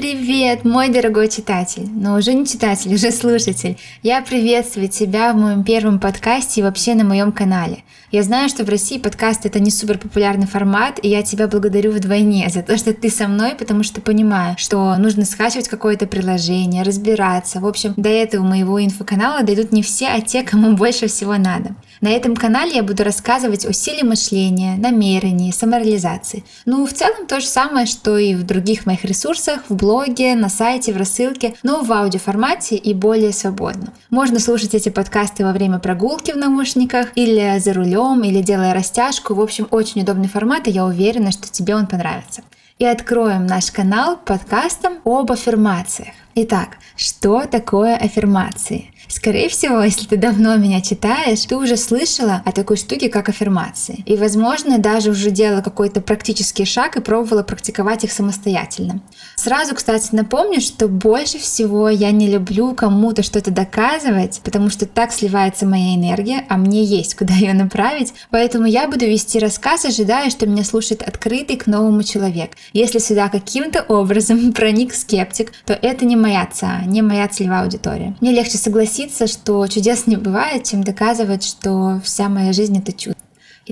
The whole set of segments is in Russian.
Привет, мой дорогой читатель, но уже не читатель, уже слушатель. Я приветствую тебя в моем первом подкасте и вообще на моем канале. Я знаю, что в России подкаст это не супер популярный формат, и я тебя благодарю вдвойне за то, что ты со мной, потому что понимаю, что нужно скачивать какое-то приложение, разбираться. В общем, до этого моего инфоканала дойдут не все, а те, кому больше всего надо. На этом канале я буду рассказывать о силе мышления, намерении, самореализации. Ну, в целом то же самое, что и в других моих ресурсах, в блоге, на сайте, в рассылке, но в аудиоформате и более свободно. Можно слушать эти подкасты во время прогулки в наушниках или за рулем, или делая растяжку. В общем, очень удобный формат, и я уверена, что тебе он понравится. И откроем наш канал подкастом об аффирмациях. Итак, что такое аффирмации? Скорее всего, если ты давно меня читаешь, ты уже слышала о такой штуке, как аффирмации. И, возможно, даже уже делала какой-то практический шаг и пробовала практиковать их самостоятельно. Сразу, кстати, напомню, что больше всего я не люблю кому-то что-то доказывать, потому что так сливается моя энергия, а мне есть куда ее направить. Поэтому я буду вести рассказ, ожидая, что меня слушает открытый к новому человек. Если сюда каким-то образом проник скептик, то это не моя ЦА, не моя целевая аудитория. Мне легче согласиться, что чудес не бывает, чем доказывать, что вся моя жизнь это чудо.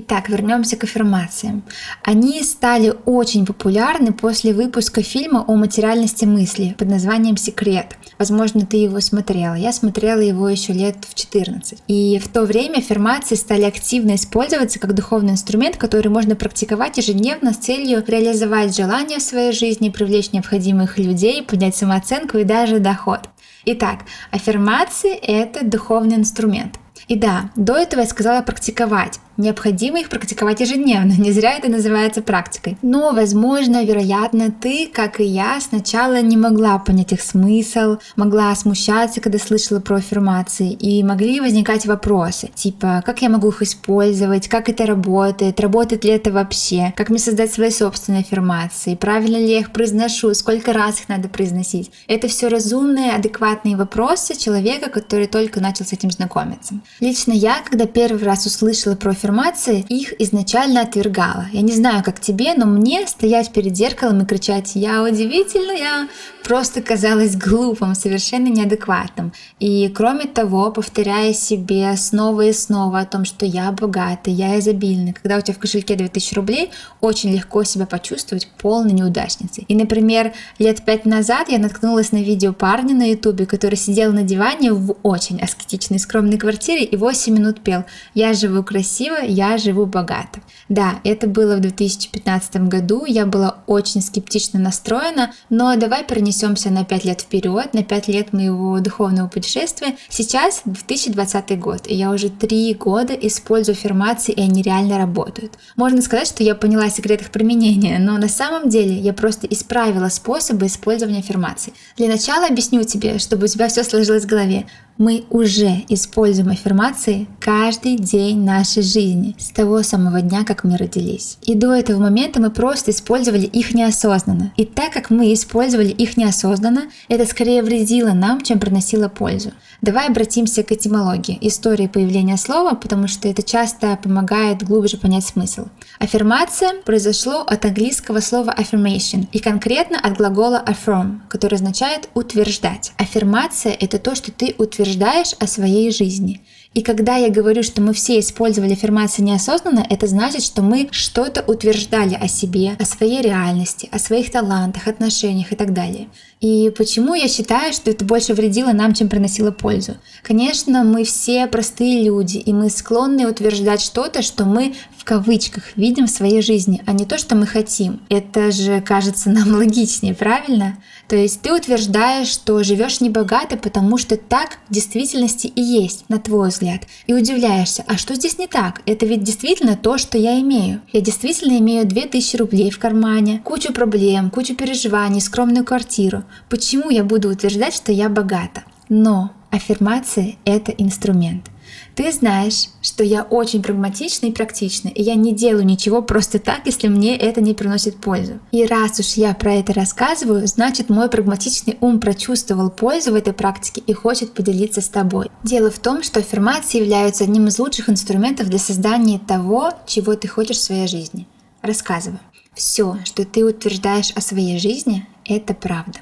Итак, вернемся к аффирмациям. Они стали очень популярны после выпуска фильма о материальности мысли под названием «Секрет». Возможно, ты его смотрела. Я смотрела его еще лет в 14. И в то время аффирмации стали активно использоваться как духовный инструмент, который можно практиковать ежедневно с целью реализовать желания в своей жизни, привлечь необходимых людей, поднять самооценку и даже доход. Итак, аффирмации — это духовный инструмент. И да, до этого я сказала практиковать. Необходимо их практиковать ежедневно, не зря это называется практикой. Но, возможно, вероятно, ты, как и я, сначала не могла понять их смысл, могла смущаться, когда слышала про аффирмации, и могли возникать вопросы, типа, как я могу их использовать, как это работает, работает ли это вообще, как мне создать свои собственные аффирмации, правильно ли я их произношу, сколько раз их надо произносить. Это все разумные, адекватные вопросы человека, который только начал с этим знакомиться. Лично я, когда первый раз услышала про аффирмации, аффирмации их изначально отвергала. Я не знаю, как тебе, но мне стоять перед зеркалом и кричать «Я удивительная!» просто казалось глупым, совершенно неадекватным. И кроме того, повторяя себе снова и снова о том, что я богатый, я изобильный, когда у тебя в кошельке 2000 рублей, очень легко себя почувствовать полной неудачницей. И, например, лет пять назад я наткнулась на видео парня на ютубе, который сидел на диване в очень аскетичной скромной квартире и 8 минут пел «Я живу красиво, я живу богато». Да, это было в 2015 году, я была очень скептично настроена, но давай перенесемся на 5 лет вперед, на 5 лет моего духовного путешествия. Сейчас 2020 год, и я уже 3 года использую аффирмации, и они реально работают. Можно сказать, что я поняла секрет их применения, но на самом деле я просто исправила способы использования аффирмаций. Для начала объясню тебе, чтобы у тебя все сложилось в голове мы уже используем аффирмации каждый день нашей жизни, с того самого дня, как мы родились. И до этого момента мы просто использовали их неосознанно. И так как мы использовали их неосознанно, это скорее вредило нам, чем приносило пользу. Давай обратимся к этимологии, истории появления слова, потому что это часто помогает глубже понять смысл. Аффирмация произошло от английского слова affirmation и конкретно от глагола affirm, который означает утверждать. Аффирмация — это то, что ты утверждаешь утверждаешь о своей жизни. И когда я говорю, что мы все использовали аффирмации неосознанно, это значит, что мы что-то утверждали о себе, о своей реальности, о своих талантах, отношениях и так далее. И почему я считаю, что это больше вредило нам, чем приносило пользу? Конечно, мы все простые люди, и мы склонны утверждать что-то, что мы в кавычках видим в своей жизни, а не то, что мы хотим. Это же кажется нам логичнее, правильно? То есть ты утверждаешь, что живешь небогато, потому что так в действительности и есть, на твой взгляд. И удивляешься, а что здесь не так? Это ведь действительно то, что я имею. Я действительно имею 2000 рублей в кармане, кучу проблем, кучу переживаний, скромную квартиру. Почему я буду утверждать, что я богата? Но аффирмация — это инструмент. Ты знаешь, что я очень прагматична и практична, и я не делаю ничего просто так, если мне это не приносит пользу. И раз уж я про это рассказываю, значит мой прагматичный ум прочувствовал пользу в этой практике и хочет поделиться с тобой. Дело в том, что аффирмации являются одним из лучших инструментов для создания того, чего ты хочешь в своей жизни. Рассказываю. Все, что ты утверждаешь о своей жизни, это правда.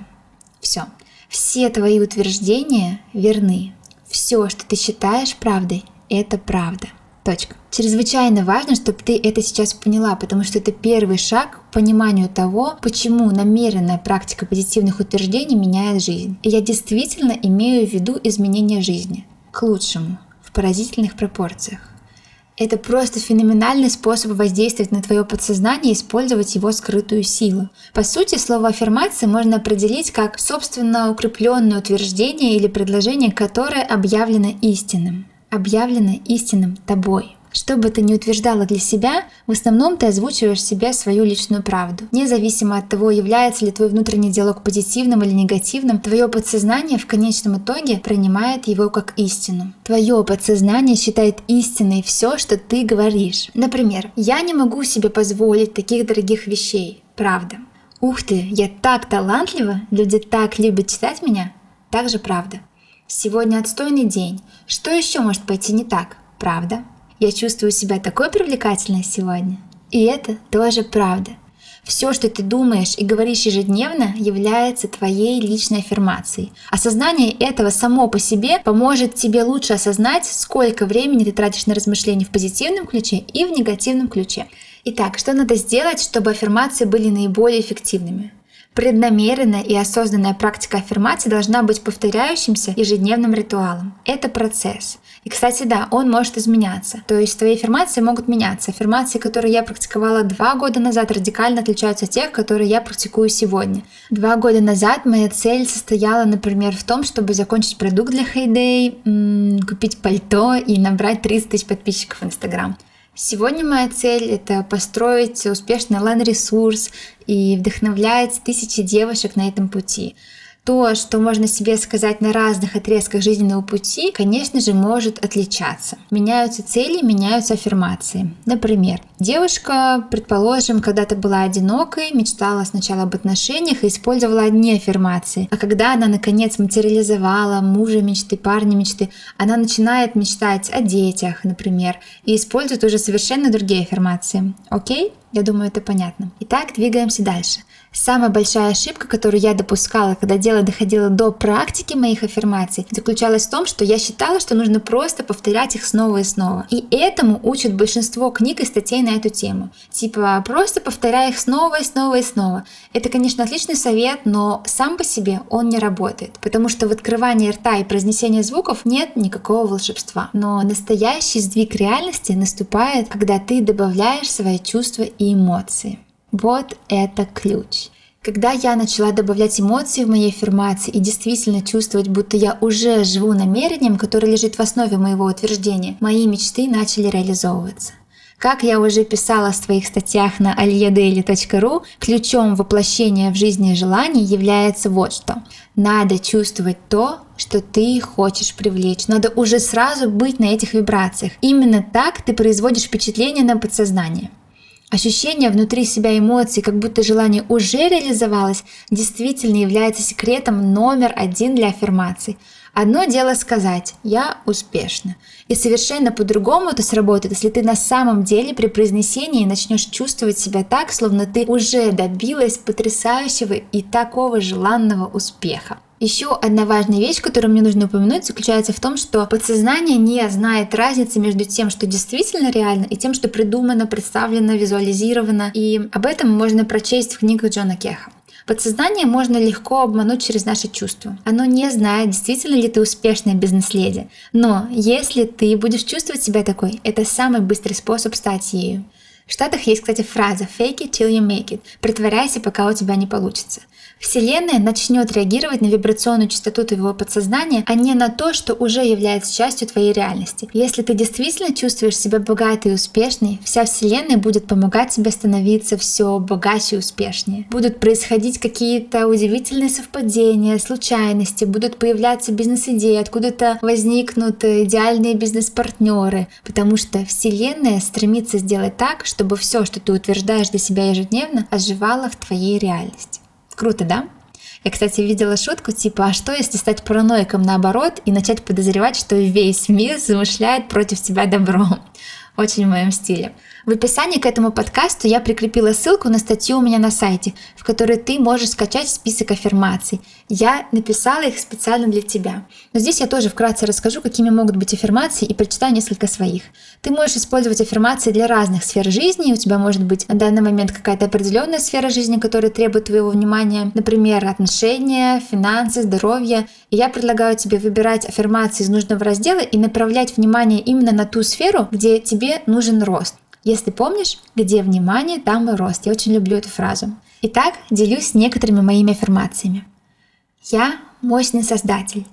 Все. Все твои утверждения верны. Все, что ты считаешь правдой, это правда. Точка. Чрезвычайно важно, чтобы ты это сейчас поняла, потому что это первый шаг к пониманию того, почему намеренная практика позитивных утверждений меняет жизнь. И я действительно имею в виду изменение жизни к лучшему в поразительных пропорциях. Это просто феноменальный способ воздействовать на твое подсознание и использовать его скрытую силу. По сути, слово аффирмация можно определить как собственно укрепленное утверждение или предложение, которое объявлено истинным объявлено истинным тобой. Что бы ты ни утверждала для себя, в основном ты озвучиваешь себе свою личную правду. Независимо от того, является ли твой внутренний диалог позитивным или негативным, твое подсознание в конечном итоге принимает его как истину. Твое подсознание считает истиной все, что ты говоришь. Например, я не могу себе позволить таких дорогих вещей. Правда. Ух ты, я так талантлива, люди так любят читать меня. Также правда. Сегодня отстойный день. Что еще может пойти не так? Правда? Я чувствую себя такой привлекательной сегодня. И это тоже правда. Все, что ты думаешь и говоришь ежедневно, является твоей личной аффирмацией. Осознание этого само по себе поможет тебе лучше осознать, сколько времени ты тратишь на размышления в позитивном ключе и в негативном ключе. Итак, что надо сделать, чтобы аффирмации были наиболее эффективными? Преднамеренная и осознанная практика аффирмации должна быть повторяющимся ежедневным ритуалом. Это процесс. И, кстати, да, он может изменяться. То есть твои аффирмации могут меняться. Аффирмации, которые я практиковала два года назад, радикально отличаются от тех, которые я практикую сегодня. Два года назад моя цель состояла, например, в том, чтобы закончить продукт для Heyday, купить пальто и набрать 30 тысяч подписчиков в Инстаграм. Сегодня моя цель — это построить успешный онлайн-ресурс и вдохновлять тысячи девушек на этом пути то, что можно себе сказать на разных отрезках жизненного пути, конечно же, может отличаться. Меняются цели, меняются аффирмации. Например, девушка, предположим, когда-то была одинокой, мечтала сначала об отношениях и использовала одни аффирмации. А когда она, наконец, материализовала мужа мечты, парня мечты, она начинает мечтать о детях, например, и использует уже совершенно другие аффирмации. Окей? Я думаю, это понятно. Итак, двигаемся дальше. Самая большая ошибка, которую я допускала, когда дело доходило до практики моих аффирмаций, заключалась в том, что я считала, что нужно просто повторять их снова и снова. И этому учат большинство книг и статей на эту тему. Типа, просто повторяй их снова и снова и снова. Это, конечно, отличный совет, но сам по себе он не работает, потому что в открывании рта и произнесении звуков нет никакого волшебства. Но настоящий сдвиг реальности наступает, когда ты добавляешь свои чувства и эмоции. Вот это ключ. Когда я начала добавлять эмоции в моей аффирмации и действительно чувствовать, будто я уже живу намерением, которое лежит в основе моего утверждения, мои мечты начали реализовываться. Как я уже писала в своих статьях на aliedaily.ru, ключом воплощения в жизни желаний является вот что. Надо чувствовать то, что ты хочешь привлечь. Надо уже сразу быть на этих вибрациях. Именно так ты производишь впечатление на подсознание. Ощущение внутри себя эмоций, как будто желание уже реализовалось, действительно является секретом номер один для аффирмаций. Одно дело сказать «я успешна», и совершенно по-другому это сработает, если ты на самом деле при произнесении начнешь чувствовать себя так, словно ты уже добилась потрясающего и такого желанного успеха. Еще одна важная вещь, которую мне нужно упомянуть, заключается в том, что подсознание не знает разницы между тем, что действительно реально, и тем, что придумано, представлено, визуализировано. И об этом можно прочесть в книгах Джона Кеха. Подсознание можно легко обмануть через наши чувства. Оно не знает, действительно ли ты успешная бизнес-леди. Но если ты будешь чувствовать себя такой, это самый быстрый способ стать ею. В Штатах есть, кстати, фраза «fake it till you make it» – «притворяйся, пока у тебя не получится». Вселенная начнет реагировать на вибрационную частоту твоего подсознания, а не на то, что уже является частью твоей реальности. Если ты действительно чувствуешь себя богатой и успешной, вся Вселенная будет помогать тебе становиться все богаче и успешнее. Будут происходить какие-то удивительные совпадения, случайности, будут появляться бизнес-идеи, откуда-то возникнут идеальные бизнес-партнеры, потому что Вселенная стремится сделать так, чтобы все, что ты утверждаешь для себя ежедневно, оживало в твоей реальности. Круто, да? Я, кстати, видела шутку типа, а что если стать параноиком наоборот и начать подозревать, что весь мир замышляет против тебя добро? Очень в моем стиле. В описании к этому подкасту я прикрепила ссылку на статью у меня на сайте, в которой ты можешь скачать список аффирмаций. Я написала их специально для тебя. Но здесь я тоже вкратце расскажу, какими могут быть аффирмации и прочитаю несколько своих. Ты можешь использовать аффирмации для разных сфер жизни. У тебя может быть на данный момент какая-то определенная сфера жизни, которая требует твоего внимания. Например, отношения, финансы, здоровье. И я предлагаю тебе выбирать аффирмации из нужного раздела и направлять внимание именно на ту сферу, где тебе нужен рост. Если помнишь, где внимание, там и рост. Я очень люблю эту фразу. Итак, делюсь некоторыми моими аффирмациями. Я мощный создатель.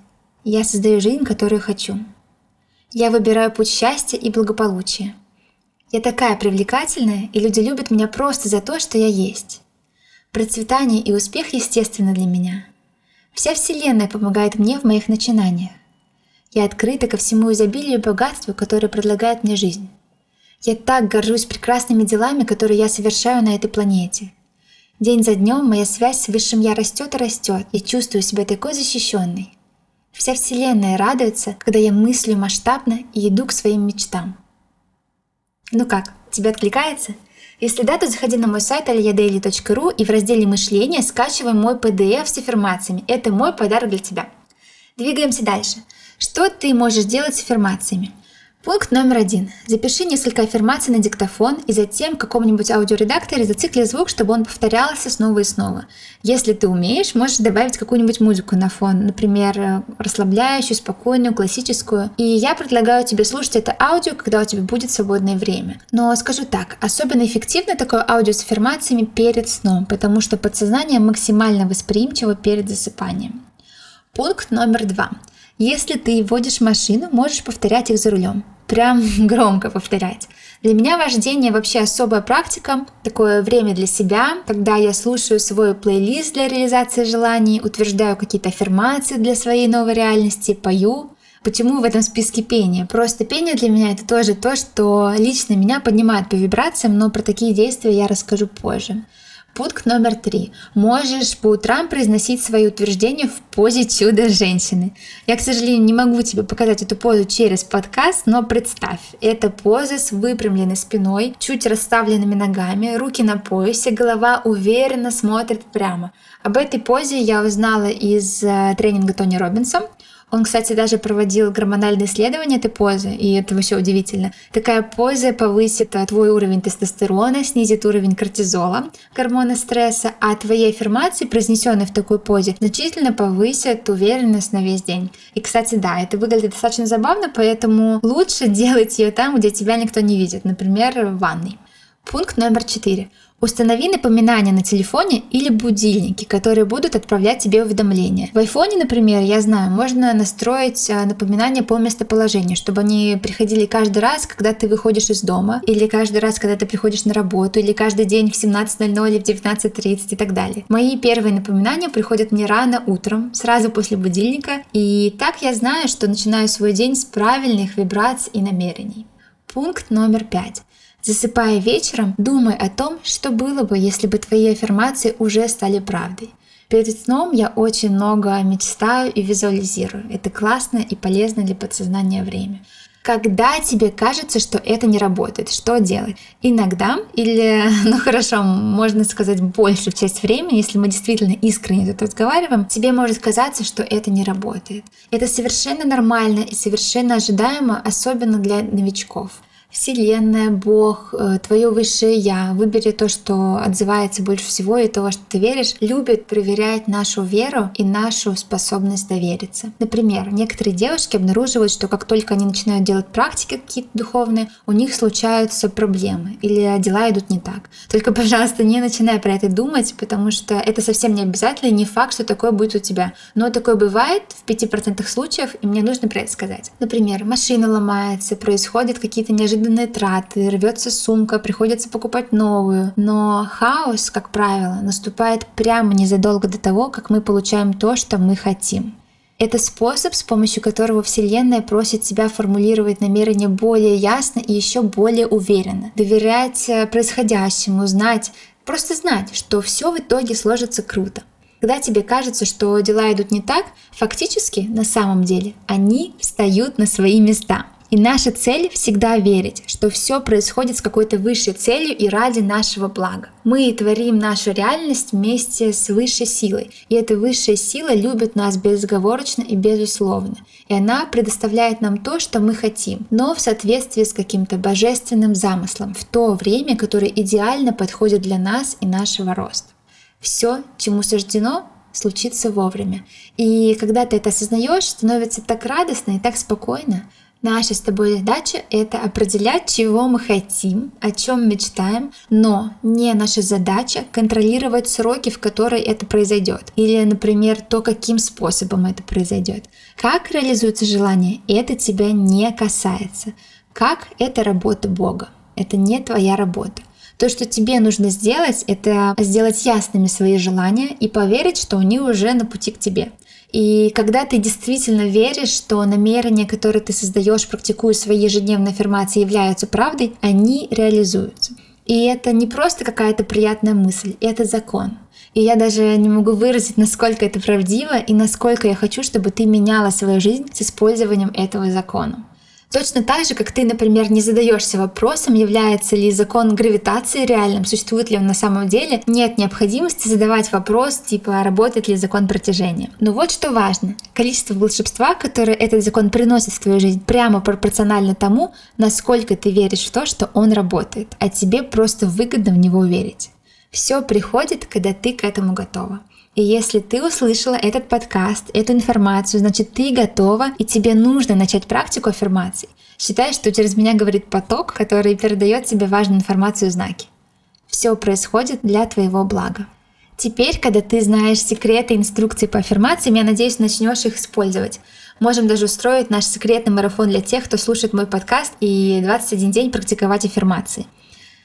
Я создаю жизнь, которую хочу. Я выбираю путь счастья и благополучия. Я такая привлекательная, и люди любят меня просто за то, что я есть. Процветание и успех естественно для меня. Вся Вселенная помогает мне в моих начинаниях. Я открыта ко всему изобилию и богатству, которое предлагает мне жизнь. Я так горжусь прекрасными делами, которые я совершаю на этой планете. День за днем моя связь с Высшим Я растет и растет, и чувствую себя такой защищенной. Вся Вселенная радуется, когда я мыслю масштабно и иду к своим мечтам. Ну как, тебе откликается? Если да, то заходи на мой сайт aliadaily.ru и в разделе «Мышление» скачивай мой PDF с аффирмациями. Это мой подарок для тебя. Двигаемся дальше. Что ты можешь делать с аффирмациями? Пункт номер один. Запиши несколько аффирмаций на диктофон и затем в каком-нибудь аудиоредакторе зацикли звук, чтобы он повторялся снова и снова. Если ты умеешь, можешь добавить какую-нибудь музыку на фон, например, расслабляющую, спокойную, классическую. И я предлагаю тебе слушать это аудио, когда у тебя будет свободное время. Но скажу так, особенно эффективно такое аудио с аффирмациями перед сном, потому что подсознание максимально восприимчиво перед засыпанием. Пункт номер два. Если ты водишь машину, можешь повторять их за рулем прям громко повторять. Для меня вождение вообще особая практика, такое время для себя, когда я слушаю свой плейлист для реализации желаний, утверждаю какие-то аффирмации для своей новой реальности, пою. Почему в этом списке пение? Просто пение для меня это тоже то, что лично меня поднимает по вибрациям, но про такие действия я расскажу позже. Пункт номер три. Можешь по утрам произносить свои утверждения в позе чудо женщины. Я, к сожалению, не могу тебе показать эту позу через подкаст, но представь, это поза с выпрямленной спиной, чуть расставленными ногами, руки на поясе, голова уверенно смотрит прямо. Об этой позе я узнала из э, тренинга Тони Робинса. Он, кстати, даже проводил гормональные исследования этой позы, и это вообще удивительно. Такая поза повысит а, твой уровень тестостерона, снизит уровень кортизола, гормона стресса, а твои аффирмации, произнесенные в такой позе, значительно повысят уверенность на весь день. И, кстати, да, это выглядит достаточно забавно, поэтому лучше делать ее там, где тебя никто не видит, например, в ванной. Пункт номер четыре. Установи напоминания на телефоне или будильники, которые будут отправлять тебе уведомления. В айфоне, например, я знаю, можно настроить а, напоминания по местоположению, чтобы они приходили каждый раз, когда ты выходишь из дома, или каждый раз, когда ты приходишь на работу, или каждый день в 17.00 или в 19.30 и так далее. Мои первые напоминания приходят мне рано утром, сразу после будильника, и так я знаю, что начинаю свой день с правильных вибраций и намерений. Пункт номер пять. Засыпая вечером, думай о том, что было бы, если бы твои аффирмации уже стали правдой. Перед сном я очень много мечтаю и визуализирую. Это классно и полезно для подсознания время. Когда тебе кажется, что это не работает, что делать? Иногда, или, ну хорошо, можно сказать большую часть времени, если мы действительно искренне тут разговариваем, тебе может казаться, что это не работает. Это совершенно нормально и совершенно ожидаемо, особенно для новичков. Вселенная, Бог, э, твое высшее Я, выбери то, что отзывается больше всего и то, что ты веришь, любит проверять нашу веру и нашу способность довериться. Например, некоторые девушки обнаруживают, что как только они начинают делать практики какие-то духовные, у них случаются проблемы или дела идут не так. Только, пожалуйста, не начинай про это думать, потому что это совсем не обязательно и не факт, что такое будет у тебя. Но такое бывает в 5% случаев, и мне нужно про это сказать. Например, машина ломается, происходят какие-то неожиданные неожиданные траты, рвется сумка, приходится покупать новую. Но хаос, как правило, наступает прямо незадолго до того, как мы получаем то, что мы хотим. Это способ, с помощью которого Вселенная просит тебя формулировать намерения более ясно и еще более уверенно. Доверять э, происходящему, знать, просто знать, что все в итоге сложится круто. Когда тебе кажется, что дела идут не так, фактически, на самом деле, они встают на свои места. И наша цель всегда верить, что все происходит с какой-то высшей целью и ради нашего блага. Мы творим нашу реальность вместе с высшей силой. И эта высшая сила любит нас безоговорочно и безусловно. И она предоставляет нам то, что мы хотим, но в соответствии с каким-то божественным замыслом, в то время, которое идеально подходит для нас и нашего роста. Все, чему суждено, случится вовремя. И когда ты это осознаешь, становится так радостно и так спокойно. Наша с тобой задача — это определять, чего мы хотим, о чем мечтаем, но не наша задача контролировать сроки, в которые это произойдет. Или, например, то, каким способом это произойдет. Как реализуется желание, это тебя не касается. Как — это работа Бога. Это не твоя работа. То, что тебе нужно сделать, это сделать ясными свои желания и поверить, что они уже на пути к тебе. И когда ты действительно веришь, что намерения, которые ты создаешь, практикуя свои ежедневные аффирмации, являются правдой, они реализуются. И это не просто какая-то приятная мысль, это закон. И я даже не могу выразить, насколько это правдиво и насколько я хочу, чтобы ты меняла свою жизнь с использованием этого закона. Точно так же, как ты, например, не задаешься вопросом, является ли закон гравитации реальным, существует ли он на самом деле, нет необходимости задавать вопрос, типа, работает ли закон притяжения. Но вот что важно. Количество волшебства, которое этот закон приносит в твою жизнь, прямо пропорционально тому, насколько ты веришь в то, что он работает, а тебе просто выгодно в него верить. Все приходит, когда ты к этому готова. И если ты услышала этот подкаст, эту информацию, значит ты готова и тебе нужно начать практику аффирмаций. Считай, что через меня говорит поток, который передает тебе важную информацию и знаки. Все происходит для твоего блага. Теперь, когда ты знаешь секреты и инструкции по аффирмациям, я надеюсь, начнешь их использовать. Можем даже устроить наш секретный марафон для тех, кто слушает мой подкаст и 21 день практиковать аффирмации.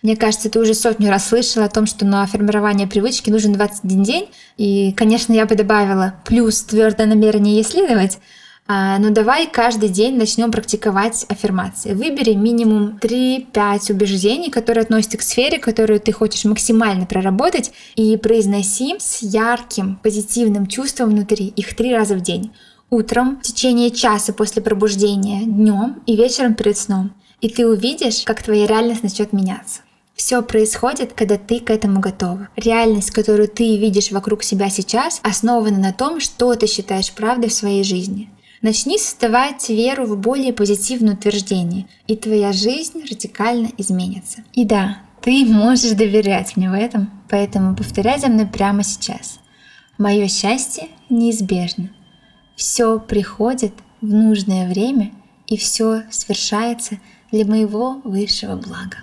Мне кажется, ты уже сотню раз слышала о том, что на формирование привычки нужен 21 день. И, конечно, я бы добавила плюс твердое намерение исследовать. А, но давай каждый день начнем практиковать аффирмации. Выбери минимум 3-5 убеждений, которые относятся к сфере, которую ты хочешь максимально проработать, и произноси с ярким, позитивным чувством внутри их три раза в день. Утром, в течение часа после пробуждения, днем и вечером перед сном. И ты увидишь, как твоя реальность начнет меняться. Все происходит, когда ты к этому готова. Реальность, которую ты видишь вокруг себя сейчас, основана на том, что ты считаешь правдой в своей жизни. Начни создавать веру в более позитивное утверждение, и твоя жизнь радикально изменится. И да, ты можешь доверять мне в этом, поэтому повторяй за мной прямо сейчас. Мое счастье неизбежно. Все приходит в нужное время, и все свершается для моего высшего блага.